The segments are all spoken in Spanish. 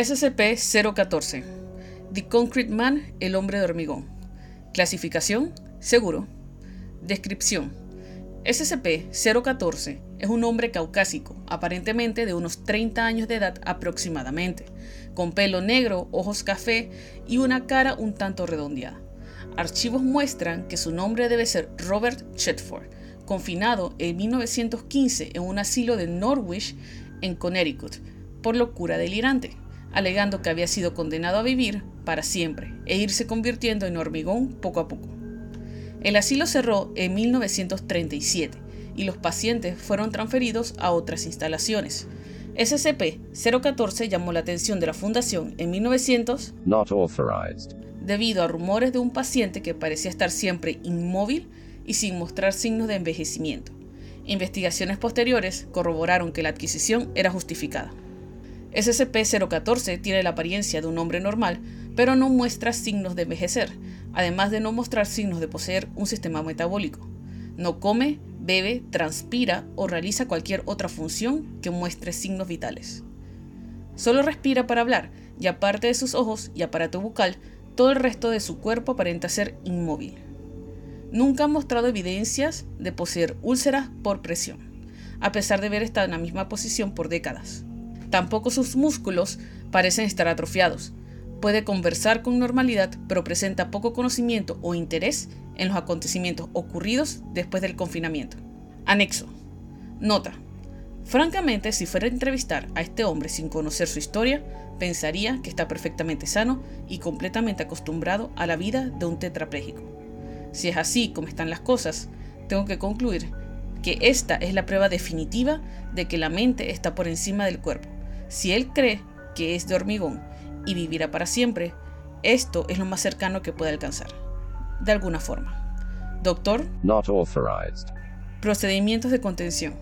SCP-014 The Concrete Man, el hombre de hormigón. Clasificación, seguro. Descripción. SCP-014 es un hombre caucásico, aparentemente de unos 30 años de edad aproximadamente, con pelo negro, ojos café y una cara un tanto redondeada. Archivos muestran que su nombre debe ser Robert Chetford, confinado en 1915 en un asilo de Norwich, en Connecticut, por locura delirante, alegando que había sido condenado a vivir para siempre e irse convirtiendo en hormigón poco a poco. El asilo cerró en 1937 y los pacientes fueron transferidos a otras instalaciones. SCP-014 llamó la atención de la Fundación en 1900 debido a rumores de un paciente que parecía estar siempre inmóvil y sin mostrar signos de envejecimiento. Investigaciones posteriores corroboraron que la adquisición era justificada. SCP-014 tiene la apariencia de un hombre normal, pero no muestra signos de envejecer, además de no mostrar signos de poseer un sistema metabólico. No come, bebe, transpira o realiza cualquier otra función que muestre signos vitales. Solo respira para hablar, y aparte de sus ojos y aparato bucal, todo el resto de su cuerpo aparenta ser inmóvil nunca ha mostrado evidencias de poseer úlceras por presión, a pesar de haber estado en la misma posición por décadas. Tampoco sus músculos parecen estar atrofiados. Puede conversar con normalidad, pero presenta poco conocimiento o interés en los acontecimientos ocurridos después del confinamiento. Anexo. Nota. Francamente, si fuera a entrevistar a este hombre sin conocer su historia, pensaría que está perfectamente sano y completamente acostumbrado a la vida de un tetrapléjico. Si es así como están las cosas, tengo que concluir que esta es la prueba definitiva de que la mente está por encima del cuerpo. Si él cree que es de hormigón y vivirá para siempre, esto es lo más cercano que puede alcanzar. De alguna forma. Doctor. Not authorized. Procedimientos de contención.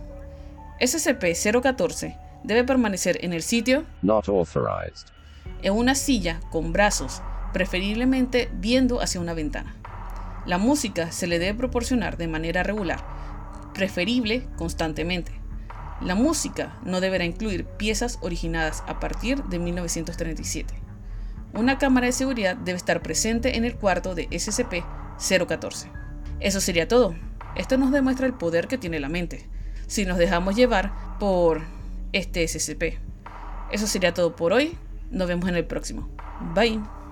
SCP-014 debe permanecer en el sitio. Not authorized. En una silla con brazos, preferiblemente viendo hacia una ventana. La música se le debe proporcionar de manera regular, preferible constantemente. La música no deberá incluir piezas originadas a partir de 1937. Una cámara de seguridad debe estar presente en el cuarto de SCP-014. Eso sería todo. Esto nos demuestra el poder que tiene la mente, si nos dejamos llevar por este SCP. Eso sería todo por hoy. Nos vemos en el próximo. Bye.